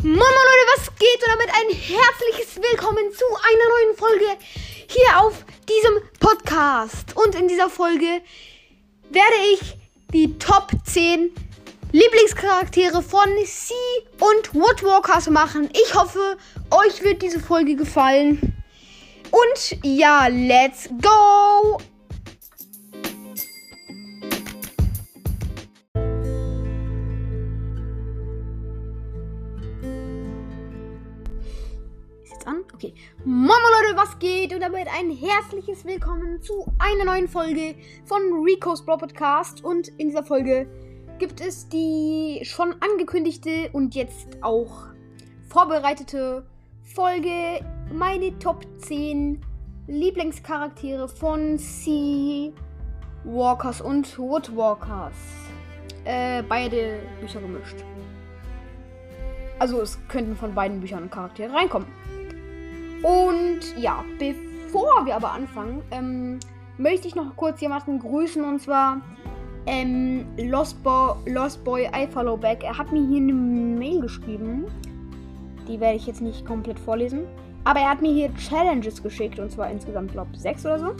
Moin Leute, was geht? Und damit ein herzliches Willkommen zu einer neuen Folge hier auf diesem Podcast. Und in dieser Folge werde ich die Top 10 Lieblingscharaktere von Sea und Woodwalkers machen. Ich hoffe, euch wird diese Folge gefallen. Und ja, let's go! Geht? Und damit ein herzliches Willkommen zu einer neuen Folge von Rico's Bro Podcast. Und in dieser Folge gibt es die schon angekündigte und jetzt auch vorbereitete Folge meine Top 10 Lieblingscharaktere von Sea Walkers und Woodwalkers. Äh, beide Bücher gemischt. Also es könnten von beiden Büchern Charaktere reinkommen. Und ja, bevor wir aber anfangen, ähm, möchte ich noch kurz jemanden grüßen und zwar ähm, Lost, Bo Lost Boy I Follow Back. Er hat mir hier eine Mail geschrieben. Die werde ich jetzt nicht komplett vorlesen. Aber er hat mir hier Challenges geschickt und zwar insgesamt, glaube ich, sechs oder so.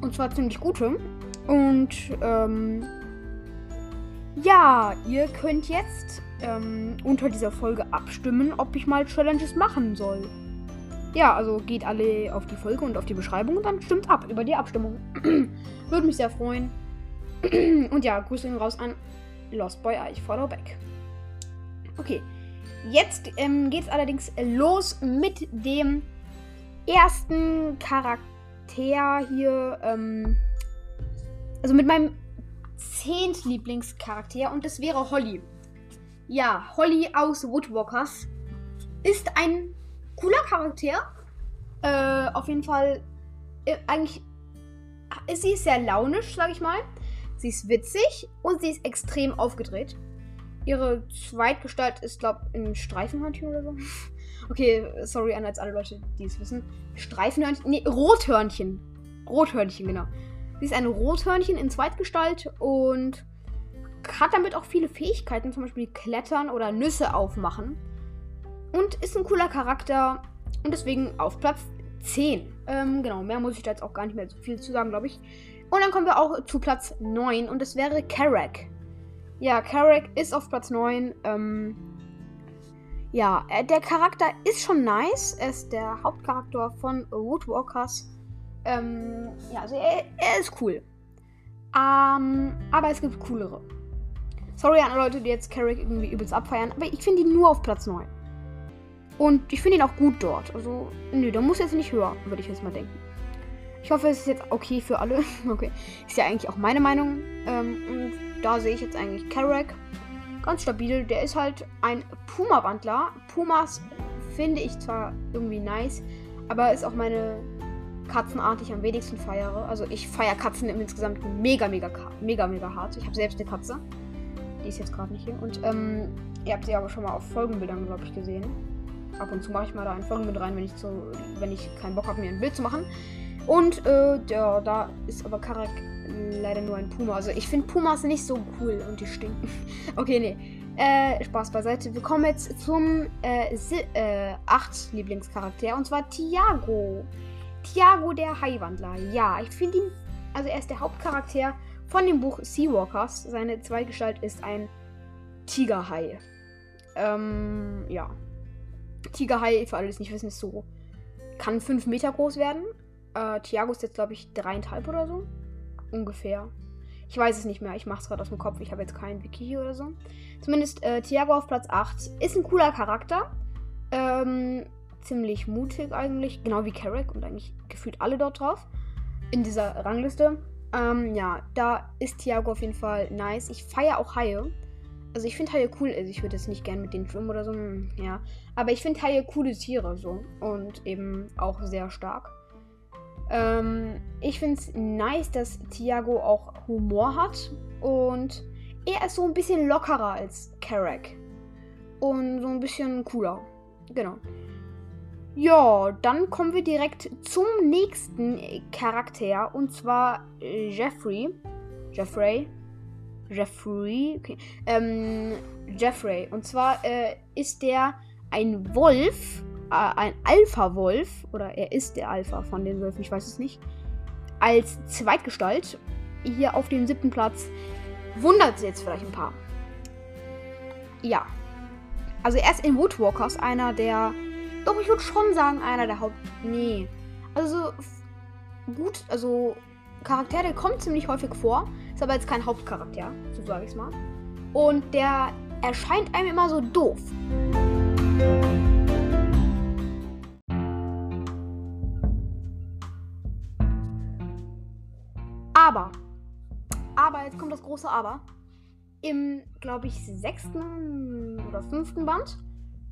Und zwar ziemlich gute. Und ähm, ja, ihr könnt jetzt ähm, unter dieser Folge abstimmen, ob ich mal Challenges machen soll. Ja, also geht alle auf die Folge und auf die Beschreibung und dann stimmt ab über die Abstimmung. Würde mich sehr freuen. und ja, Grüße raus an Lost Boy I Follow Back. Okay, jetzt ähm, geht es allerdings los mit dem ersten Charakter hier. Ähm, also mit meinem zehnt Lieblingscharakter und das wäre Holly. Ja, Holly aus Woodwalkers ist ein cooler Charakter. Äh, auf jeden Fall äh, eigentlich sie ist sehr launisch, sag ich mal. Sie ist witzig und sie ist extrem aufgedreht. Ihre Zweitgestalt ist, glaube ich, ein Streifenhörnchen oder so. Okay, sorry an als alle Leute, die es wissen. Streifenhörnchen, nee, Rothörnchen. Rothörnchen, genau. Sie ist ein Rothörnchen in Zweitgestalt und hat damit auch viele Fähigkeiten, zum Beispiel Klettern oder Nüsse aufmachen. Und ist ein cooler Charakter und deswegen auf Platz 10. Ähm, genau, mehr muss ich da jetzt auch gar nicht mehr so viel zu sagen, glaube ich. Und dann kommen wir auch zu Platz 9 und das wäre Karak. Ja, Karak ist auf Platz 9. Ähm, ja, äh, der Charakter ist schon nice. Er ist der Hauptcharakter von Woodwalkers. Ähm, ja, also er, er ist cool. Ähm, aber es gibt coolere. Sorry an alle Leute, die jetzt Carrick irgendwie übelst abfeiern, aber ich finde ihn nur auf Platz 9. Und ich finde ihn auch gut dort. Also, nö, da muss jetzt nicht höher, würde ich jetzt mal denken. Ich hoffe, es ist jetzt okay für alle. okay. Ist ja eigentlich auch meine Meinung. Ähm, und da sehe ich jetzt eigentlich Carrack. Ganz stabil. Der ist halt ein Puma-Wandler. Pumas finde ich zwar irgendwie nice, aber ist auch meine Katzenart, die ich am wenigsten feiere. Also ich feiere Katzen im insgesamt mega, mega, mega, mega hart. Ich habe selbst eine Katze. Die ist jetzt gerade nicht hier. Und ähm, ihr habt sie aber schon mal auf Folgenbildern, glaube ich, gesehen. Ab und zu mache ich mal da ein Folgenbild rein, wenn ich, so, wenn ich keinen Bock habe, mir ein Bild zu machen. Und äh, ja, da ist aber Karak leider nur ein Puma. Also ich finde Pumas nicht so cool und die stinken. okay, nee. Äh, Spaß beiseite. Wir kommen jetzt zum äh, äh, 8 Lieblingscharakter und zwar Tiago. Tiago der Haiwandler. Ja, ich finde ihn. Also er ist der Hauptcharakter von dem Buch Seawalkers. Seine Zweigestalt ist ein Tigerhai. Ähm, ja. Tigerhai, für alle, die es nicht wissen, ist so. Kann 5 Meter groß werden. Äh, Tiago ist jetzt, glaube ich, dreieinhalb oder so. Ungefähr. Ich weiß es nicht mehr. Ich mache es gerade aus dem Kopf. Ich habe jetzt keinen Wiki hier oder so. Zumindest äh, Tiago auf Platz 8 ist ein cooler Charakter. Ähm, ziemlich mutig eigentlich. Genau wie Carrick und eigentlich gefühlt alle dort drauf. In dieser Rangliste. Ähm, ja, da ist Tiago auf jeden Fall nice. Ich feiere auch Haie. Also ich finde Haie cool. Also ich würde jetzt nicht gerne mit denen schwimmen oder so. hm, Ja. Aber ich finde Haie coole Tiere so. Und eben auch sehr stark. Ähm, ich finde es nice, dass Tiago auch Humor hat. Und er ist so ein bisschen lockerer als Carrack. Und so ein bisschen cooler. Genau. Ja, dann kommen wir direkt zum nächsten Charakter. Und zwar Jeffrey. Jeffrey. Jeffrey. Okay. Ähm, Jeffrey. Und zwar äh, ist der ein Wolf, äh, ein Alpha-Wolf, oder er ist der Alpha von den Wölfen, ich weiß es nicht, als Zweitgestalt hier auf dem siebten Platz. Wundert es jetzt vielleicht ein paar. Ja. Also er ist in Woodwalkers einer der. Doch, ich würde schon sagen, einer der Haupt. Nee. Also gut, also Charakter, der kommt ziemlich häufig vor. Ist aber jetzt kein Hauptcharakter, so sage ich es mal. Und der erscheint einem immer so doof. Aber, aber, jetzt kommt das große Aber. Im, glaube ich, sechsten oder fünften Band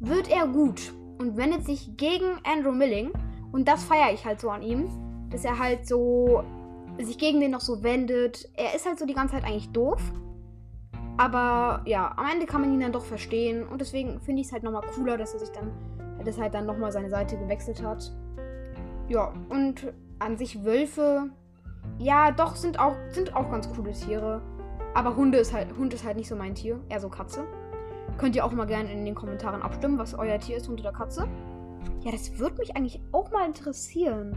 wird er gut und wendet sich gegen Andrew Milling. Und das feiere ich halt so an ihm, dass er halt so sich gegen den noch so wendet. Er ist halt so die ganze Zeit eigentlich doof. Aber ja, am Ende kann man ihn dann doch verstehen. Und deswegen finde ich es halt nochmal cooler, dass er sich dann, dass er halt dann nochmal seine Seite gewechselt hat. Ja, und an sich Wölfe, ja, doch, sind auch, sind auch ganz coole Tiere. Aber Hunde ist halt, Hund ist halt nicht so mein Tier, eher so Katze. Könnt ihr auch mal gerne in den Kommentaren abstimmen, was euer Tier ist, Hund oder Katze. Ja, das würde mich eigentlich auch mal interessieren.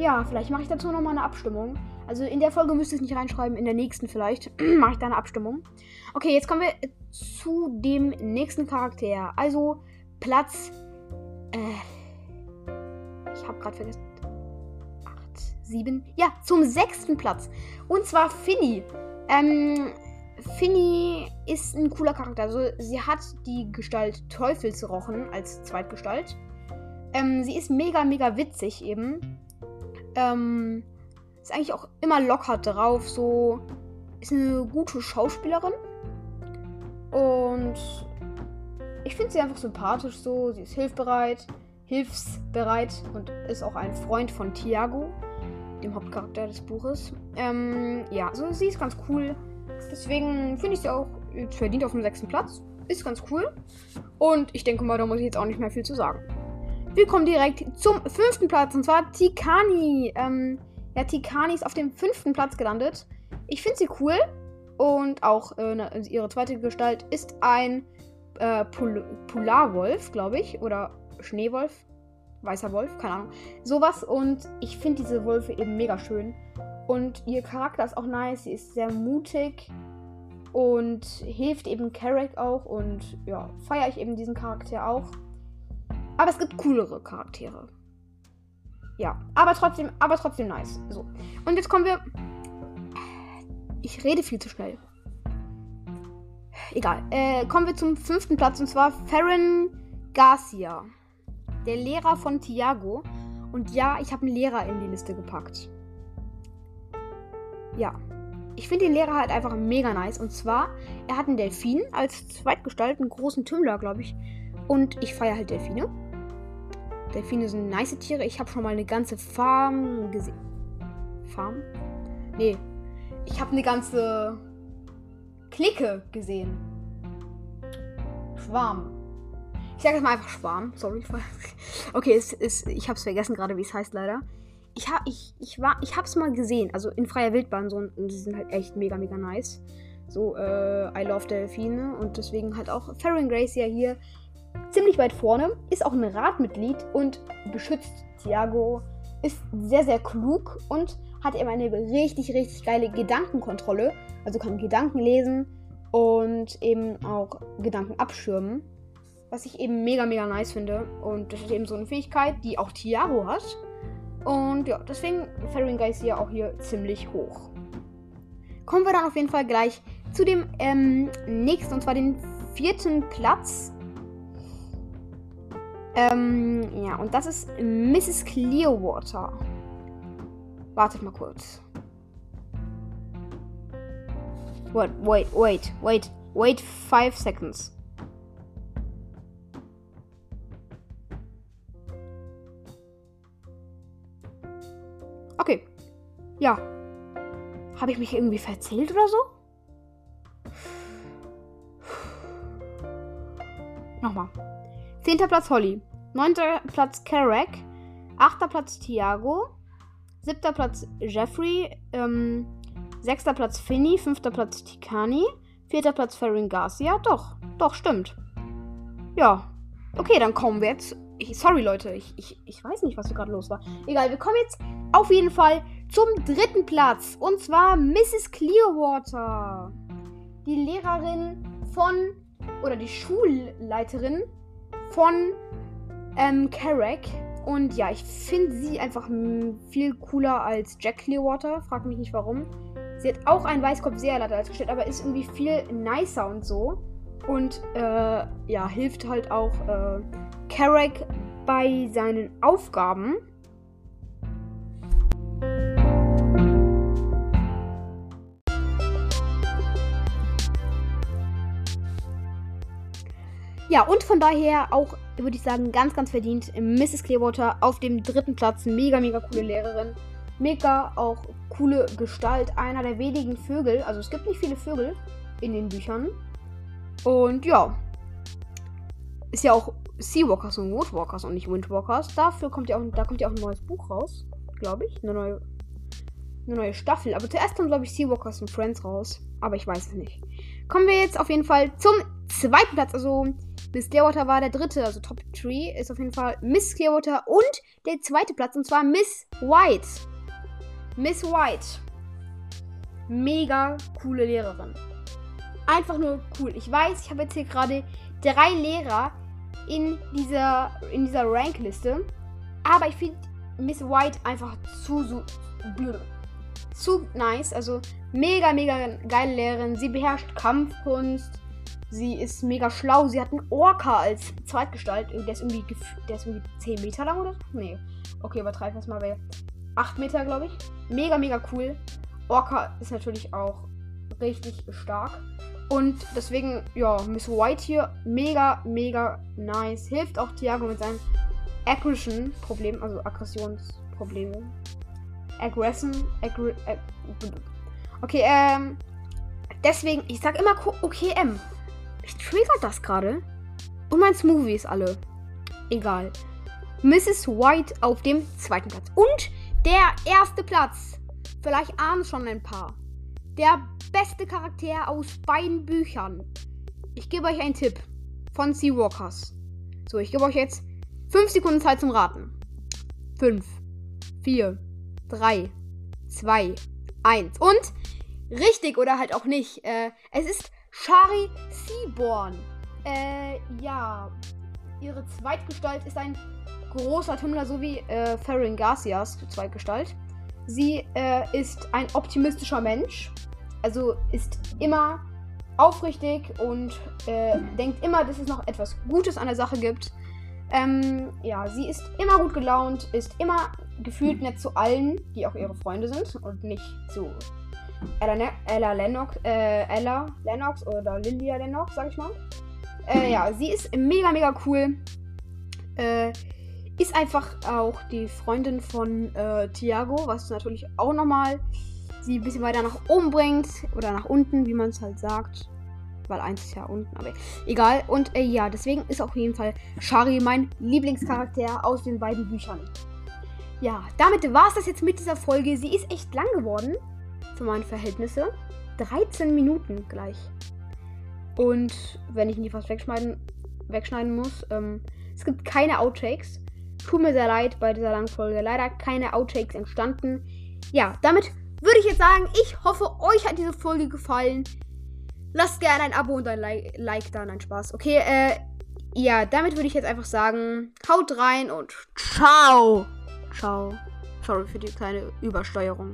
Ja, vielleicht mache ich dazu nochmal eine Abstimmung. Also in der Folge müsst ihr es nicht reinschreiben, in der nächsten vielleicht mache ich da eine Abstimmung. Okay, jetzt kommen wir zu dem nächsten Charakter. Also Platz. Äh, ich habe gerade vergessen. 8, 7. Ja, zum sechsten Platz. Und zwar Finny. Ähm, Finny ist ein cooler Charakter. Also sie hat die Gestalt Teufelsrochen als Zweitgestalt. Ähm, sie ist mega, mega witzig eben. Ähm, ist eigentlich auch immer locker drauf. So ist eine gute Schauspielerin. Und ich finde sie einfach sympathisch so. Sie ist hilfbereit, hilfsbereit und ist auch ein Freund von Tiago, dem Hauptcharakter des Buches. Ähm, ja, also sie ist ganz cool. Deswegen finde ich sie auch verdient auf dem sechsten Platz. Ist ganz cool. Und ich denke mal, da muss ich jetzt auch nicht mehr viel zu sagen. Wir kommen direkt zum fünften Platz und zwar Tikani. Ähm, ja, Tikani ist auf dem fünften Platz gelandet. Ich finde sie cool und auch äh, ne, ihre zweite Gestalt ist ein äh, Pol Polarwolf, glaube ich, oder Schneewolf, weißer Wolf, keine Ahnung. Sowas und ich finde diese Wölfe eben mega schön. Und ihr Charakter ist auch nice, sie ist sehr mutig und hilft eben Carrick auch und ja, feiere ich eben diesen Charakter auch. Aber es gibt coolere Charaktere. Ja, aber trotzdem, aber trotzdem nice. So. Und jetzt kommen wir. Ich rede viel zu schnell. Egal. Äh, kommen wir zum fünften Platz und zwar Farron Garcia. Der Lehrer von Tiago. Und ja, ich habe einen Lehrer in die Liste gepackt. Ja. Ich finde den Lehrer halt einfach mega nice. Und zwar, er hat einen Delfin als Zweitgestalt, einen großen Tümmler, glaube ich. Und ich feiere halt Delfine. Delfine sind nice Tiere. Ich habe schon mal eine ganze Farm gesehen. Farm? Nee. Ich habe eine ganze Clique gesehen. Schwarm. Ich sage jetzt mal einfach Schwarm. Sorry. Okay, es ist, ich habe es vergessen gerade, wie es heißt leider. Ich habe ich, ich ich hab's mal gesehen. Also in freier Wildbahn so. Und die sind halt echt mega, mega nice. So, äh, I love Delfine. Und deswegen halt auch Farron Grace ja hier ziemlich weit vorne, ist auch ein Ratmitglied und beschützt Thiago, ist sehr, sehr klug und hat eben eine richtig, richtig geile Gedankenkontrolle. Also kann Gedanken lesen und eben auch Gedanken abschirmen. Was ich eben mega, mega nice finde. Und das ist eben so eine Fähigkeit, die auch Thiago hat. Und ja, deswegen Faringeist hier auch hier ziemlich hoch. Kommen wir dann auf jeden Fall gleich zu dem ähm, nächsten, und zwar den vierten Platz. Ähm, ja, und das ist Mrs. Clearwater. Wartet mal kurz. Wait, wait, wait, wait, wait five seconds. Okay. Ja. Habe ich mich irgendwie verzählt oder so? Nochmal. Zehnter Platz Holly. Neunter Platz Carrack. Achter Platz Thiago. Siebter Platz Jeffrey. Ähm, sechster Platz Finny. Fünfter Platz Tikani. Vierter Platz Farron Garcia. Doch, doch, stimmt. Ja, Okay, dann kommen wir jetzt. Sorry, Leute, ich, ich, ich weiß nicht, was hier gerade los war. Egal, wir kommen jetzt auf jeden Fall zum dritten Platz. Und zwar Mrs. Clearwater. Die Lehrerin von. Oder die Schulleiterin von ähm, Carrack. Und ja, ich finde sie einfach viel cooler als Jack Clearwater. Frag mich nicht warum. Sie hat auch einen Weißkopf-Seerlatte als gestellt, aber ist irgendwie viel nicer und so. Und äh, ja, hilft halt auch äh, Carrack bei seinen Aufgaben. Ja, und von daher auch, würde ich sagen, ganz, ganz verdient Mrs. Clearwater auf dem dritten Platz. Mega, mega coole Lehrerin. Mega auch coole Gestalt. Einer der wenigen Vögel. Also es gibt nicht viele Vögel in den Büchern. Und ja. Ist ja auch Seawalkers und Woodwalkers und nicht Windwalkers. Dafür kommt ja auch, da kommt ja auch ein neues Buch raus. Glaube ich. Eine neue, eine neue Staffel. Aber zuerst kommt, glaube ich, Seawalkers und Friends raus. Aber ich weiß es nicht. Kommen wir jetzt auf jeden Fall zum zweiten Platz. Also Miss Clearwater war der dritte. Also Top 3 ist auf jeden Fall Miss Clearwater und der zweite Platz. Und zwar Miss White. Miss White. Mega coole Lehrerin einfach nur cool. Ich weiß, ich habe jetzt hier gerade drei Lehrer in dieser, in dieser Rankliste. Aber ich finde Miss White einfach zu, zu, zu nice. Also mega, mega geile Lehrerin. Sie beherrscht Kampfkunst. Sie ist mega schlau. Sie hat einen Orca als Zweitgestalt. Der ist irgendwie, der ist irgendwie 10 Meter lang oder so? Nee. Okay, übertreibe das mal bei 8 Meter, glaube ich. Mega, mega cool. Orca ist natürlich auch richtig stark. Und deswegen, ja, Miss White hier, mega, mega nice. Hilft auch Thiago mit seinem Aggression-Problem, also Aggressionsprobleme. Aggression, aggr ag Okay, ähm, deswegen, ich sag immer OKM. Ich triggert das gerade. Und mein Smoothie ist alle. Egal. Mrs. White auf dem zweiten Platz. Und der erste Platz. Vielleicht ahnen schon ein paar der beste Charakter aus beiden Büchern. Ich gebe euch einen Tipp von Seawalkers. So, ich gebe euch jetzt 5 Sekunden Zeit zum Raten. 5, 4, 3, 2, 1 und richtig oder halt auch nicht. Äh, es ist Shari Seaborn. Äh, ja. Ihre Zweitgestalt ist ein großer Tummler, so wie äh, Farron Garcias Zweitgestalt. Sie äh, ist ein optimistischer Mensch. Also ist immer aufrichtig und äh, denkt immer, dass es noch etwas Gutes an der Sache gibt. Ähm, ja, sie ist immer gut gelaunt, ist immer gefühlt nett zu allen, die auch ihre Freunde sind und nicht zu Ella, ne Ella Lennox, äh, Ella Lennox oder Lilia Lennox, sag ich mal. Äh, ja, sie ist mega, mega cool. Äh, ist einfach auch die Freundin von äh, Thiago, was natürlich auch nochmal sie ein bisschen weiter nach oben bringt. Oder nach unten, wie man es halt sagt. Weil eins ist ja unten, aber egal. Und äh, ja, deswegen ist auf jeden Fall Shari mein Lieblingscharakter aus den beiden Büchern. Ja, damit war es das jetzt mit dieser Folge. Sie ist echt lang geworden. Für meine Verhältnisse. 13 Minuten gleich. Und wenn ich nicht was wegschneiden, wegschneiden muss, ähm, es gibt keine Outtakes. Tut mir sehr leid bei dieser langen Folge. Leider keine Outtakes entstanden. Ja, damit würde ich jetzt sagen, ich hoffe, euch hat diese Folge gefallen. Lasst gerne ein Abo und ein Like, like da. Nein, Spaß. Okay, äh, ja, damit würde ich jetzt einfach sagen, haut rein und ciao. Ciao. Sorry für die kleine Übersteuerung.